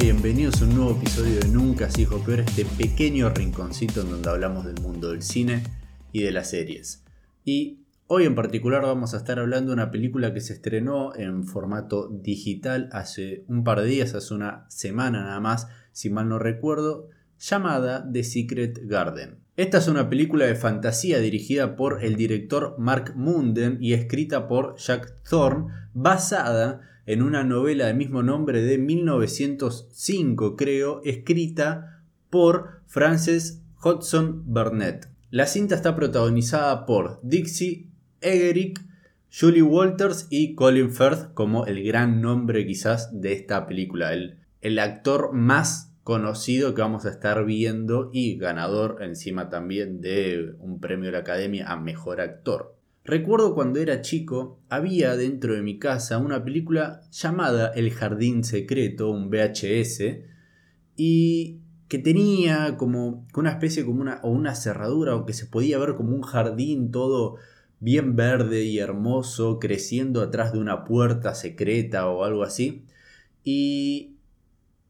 Bienvenidos a un nuevo episodio de Nunca se dijo peor, este pequeño rinconcito en donde hablamos del mundo del cine y de las series. Y hoy en particular vamos a estar hablando de una película que se estrenó en formato digital hace un par de días, hace una semana nada más, si mal no recuerdo, llamada The Secret Garden. Esta es una película de fantasía dirigida por el director Mark Munden y escrita por Jack Thorne, basada en una novela de mismo nombre de 1905, creo, escrita por Frances Hodgson Burnett. La cinta está protagonizada por Dixie Egerick, Julie Walters y Colin Firth como el gran nombre quizás de esta película, el, el actor más conocido que vamos a estar viendo y ganador encima también de un premio de la Academia a Mejor Actor. Recuerdo cuando era chico, había dentro de mi casa una película llamada El Jardín Secreto, un VHS, y que tenía como una especie como una, o una cerradura, o que se podía ver como un jardín todo bien verde y hermoso, creciendo atrás de una puerta secreta o algo así, y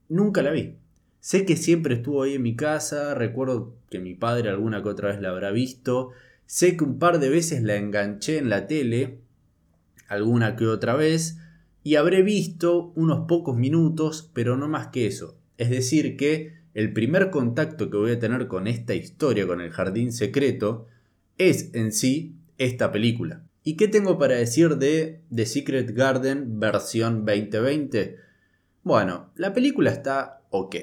nunca la vi. Sé que siempre estuvo ahí en mi casa, recuerdo que mi padre alguna que otra vez la habrá visto, Sé que un par de veces la enganché en la tele, alguna que otra vez, y habré visto unos pocos minutos, pero no más que eso. Es decir, que el primer contacto que voy a tener con esta historia, con el jardín secreto, es en sí esta película. ¿Y qué tengo para decir de The Secret Garden versión 2020? Bueno, la película está ok.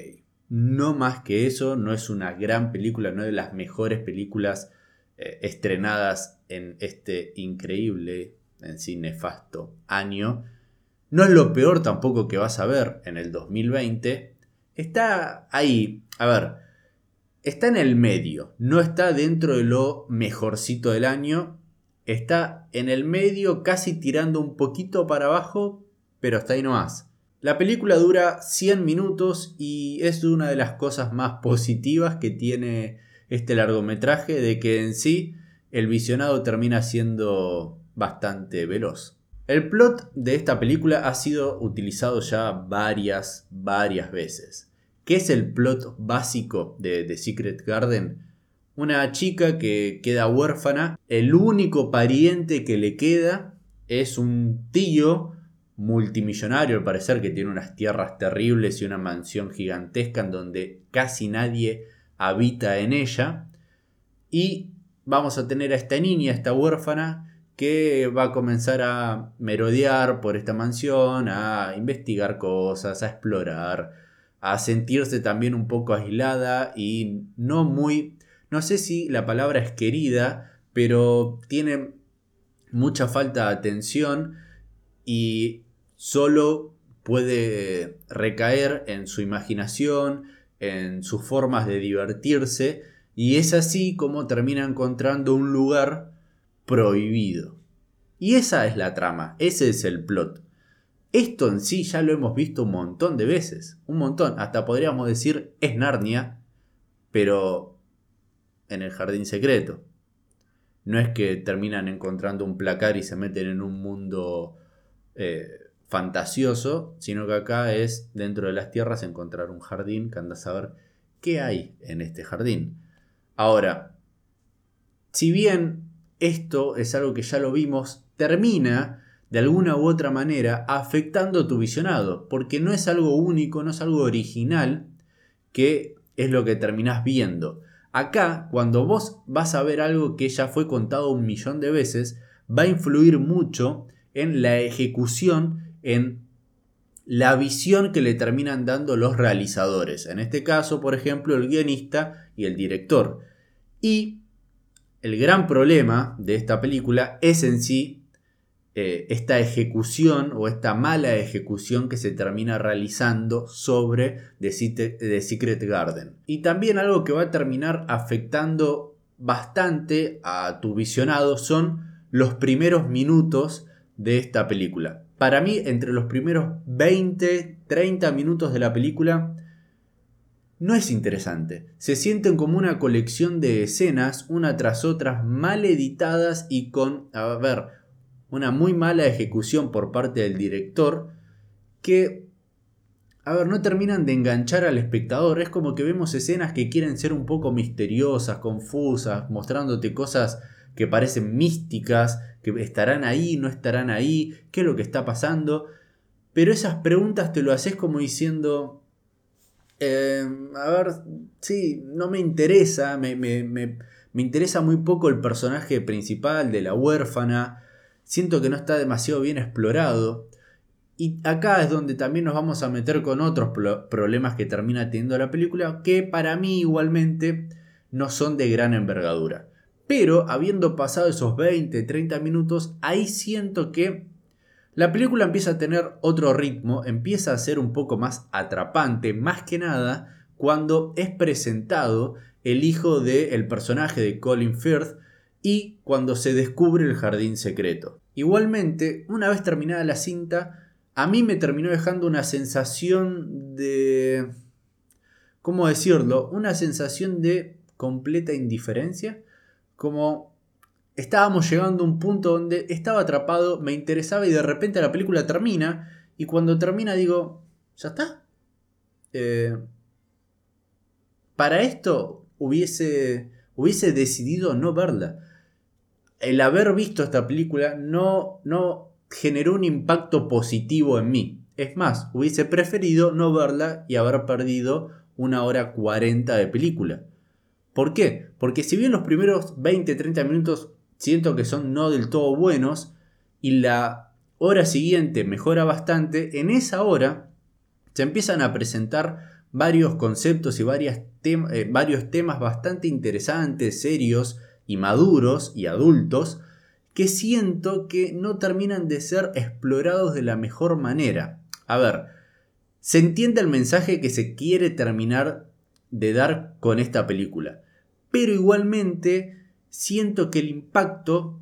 No más que eso, no es una gran película, no es de las mejores películas eh, estrenadas en este increíble, en sí nefasto año. No es lo peor tampoco que vas a ver en el 2020. Está ahí, a ver, está en el medio, no está dentro de lo mejorcito del año, está en el medio casi tirando un poquito para abajo, pero está ahí nomás. La película dura 100 minutos y es una de las cosas más positivas que tiene este largometraje de que en sí el visionado termina siendo bastante veloz. El plot de esta película ha sido utilizado ya varias, varias veces. ¿Qué es el plot básico de The Secret Garden? Una chica que queda huérfana, el único pariente que le queda es un tío multimillonario al parecer que tiene unas tierras terribles y una mansión gigantesca en donde casi nadie habita en ella. Y vamos a tener a esta niña, esta huérfana, que va a comenzar a merodear por esta mansión, a investigar cosas, a explorar, a sentirse también un poco aislada y no muy, no sé si la palabra es querida, pero tiene mucha falta de atención y solo puede recaer en su imaginación, en sus formas de divertirse y es así como termina encontrando un lugar prohibido. Y esa es la trama, ese es el plot. Esto en sí ya lo hemos visto un montón de veces, un montón, hasta podríamos decir es Narnia, pero en el jardín secreto. No es que terminan encontrando un placar y se meten en un mundo eh, fantasioso, sino que acá es dentro de las tierras encontrar un jardín que anda a saber qué hay en este jardín. Ahora, si bien esto es algo que ya lo vimos, termina de alguna u otra manera afectando tu visionado, porque no es algo único, no es algo original, que es lo que terminás viendo. Acá, cuando vos vas a ver algo que ya fue contado un millón de veces, va a influir mucho en la ejecución en la visión que le terminan dando los realizadores. En este caso, por ejemplo, el guionista y el director. Y el gran problema de esta película es en sí eh, esta ejecución o esta mala ejecución que se termina realizando sobre The Secret Garden. Y también algo que va a terminar afectando bastante a tu visionado son los primeros minutos de esta película. Para mí, entre los primeros 20, 30 minutos de la película, no es interesante. Se sienten como una colección de escenas, una tras otra, mal editadas y con, a ver, una muy mala ejecución por parte del director, que a ver, no terminan de enganchar al espectador. Es como que vemos escenas que quieren ser un poco misteriosas, confusas, mostrándote cosas que parecen místicas, que estarán ahí, no estarán ahí, qué es lo que está pasando. Pero esas preguntas te lo haces como diciendo, eh, a ver, sí, no me interesa, me, me, me, me interesa muy poco el personaje principal de la huérfana, siento que no está demasiado bien explorado. Y acá es donde también nos vamos a meter con otros problemas que termina teniendo la película, que para mí igualmente no son de gran envergadura. Pero habiendo pasado esos 20, 30 minutos, ahí siento que la película empieza a tener otro ritmo, empieza a ser un poco más atrapante, más que nada cuando es presentado el hijo del personaje de Colin Firth y cuando se descubre el jardín secreto. Igualmente, una vez terminada la cinta, a mí me terminó dejando una sensación de... ¿Cómo decirlo? Una sensación de completa indiferencia. Como estábamos llegando a un punto donde estaba atrapado, me interesaba y de repente la película termina. Y cuando termina digo, ¿ya está? Eh, para esto hubiese, hubiese decidido no verla. El haber visto esta película no, no generó un impacto positivo en mí. Es más, hubiese preferido no verla y haber perdido una hora 40 de película. ¿Por qué? Porque si bien los primeros 20-30 minutos siento que son no del todo buenos y la hora siguiente mejora bastante, en esa hora se empiezan a presentar varios conceptos y eh, varios temas bastante interesantes, serios y maduros y adultos que siento que no terminan de ser explorados de la mejor manera. A ver, se entiende el mensaje que se quiere terminar de dar con esta película, pero igualmente siento que el impacto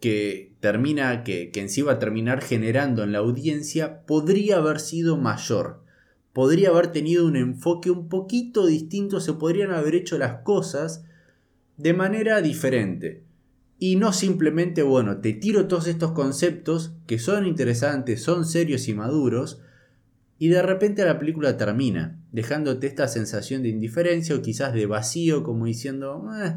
que termina, que, que en sí va a terminar generando en la audiencia podría haber sido mayor. Podría haber tenido un enfoque un poquito distinto, se podrían haber hecho las cosas de manera diferente. Y no simplemente, bueno, te tiro todos estos conceptos que son interesantes, son serios y maduros, y de repente la película termina, dejándote esta sensación de indiferencia o quizás de vacío, como diciendo, eh,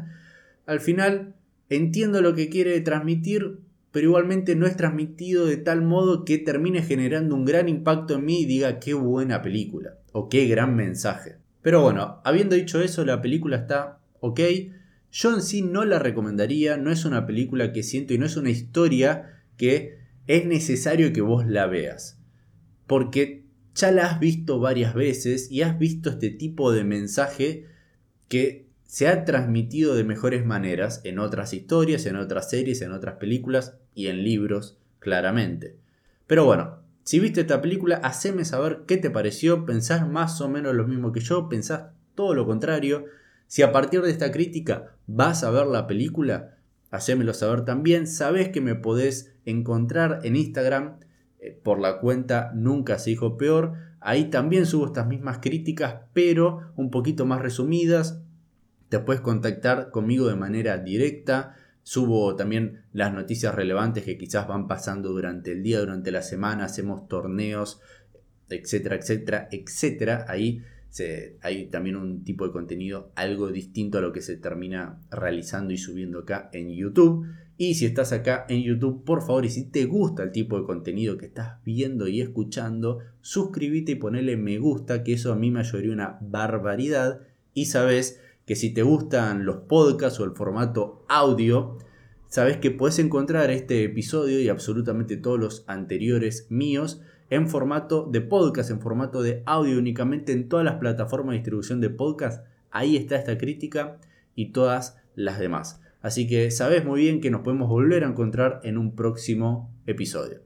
al final entiendo lo que quiere transmitir, pero igualmente no es transmitido de tal modo que termine generando un gran impacto en mí y diga qué buena película o qué gran mensaje. Pero bueno, habiendo dicho eso, la película está ok yo en sí no la recomendaría, no es una película que siento y no es una historia que es necesario que vos la veas. Porque ya la has visto varias veces y has visto este tipo de mensaje que se ha transmitido de mejores maneras en otras historias, en otras series, en otras películas y en libros, claramente. Pero bueno, si viste esta película, haceme saber qué te pareció, pensás más o menos lo mismo que yo, pensás todo lo contrario. Si a partir de esta crítica vas a ver la película, hacémelo saber también. Sabes que me podés encontrar en Instagram por la cuenta Nunca se dijo peor. Ahí también subo estas mismas críticas, pero un poquito más resumidas. Te puedes contactar conmigo de manera directa. Subo también las noticias relevantes que quizás van pasando durante el día, durante la semana. Hacemos torneos, etcétera, etcétera, etcétera. Ahí hay también un tipo de contenido algo distinto a lo que se termina realizando y subiendo acá en YouTube. Y si estás acá en YouTube, por favor, y si te gusta el tipo de contenido que estás viendo y escuchando, suscríbete y ponele me gusta, que eso a mí me ayudaría una barbaridad. Y sabes que si te gustan los podcasts o el formato audio, sabes que puedes encontrar este episodio y absolutamente todos los anteriores míos en formato de podcast, en formato de audio únicamente en todas las plataformas de distribución de podcast. Ahí está esta crítica y todas las demás. Así que sabes muy bien que nos podemos volver a encontrar en un próximo episodio.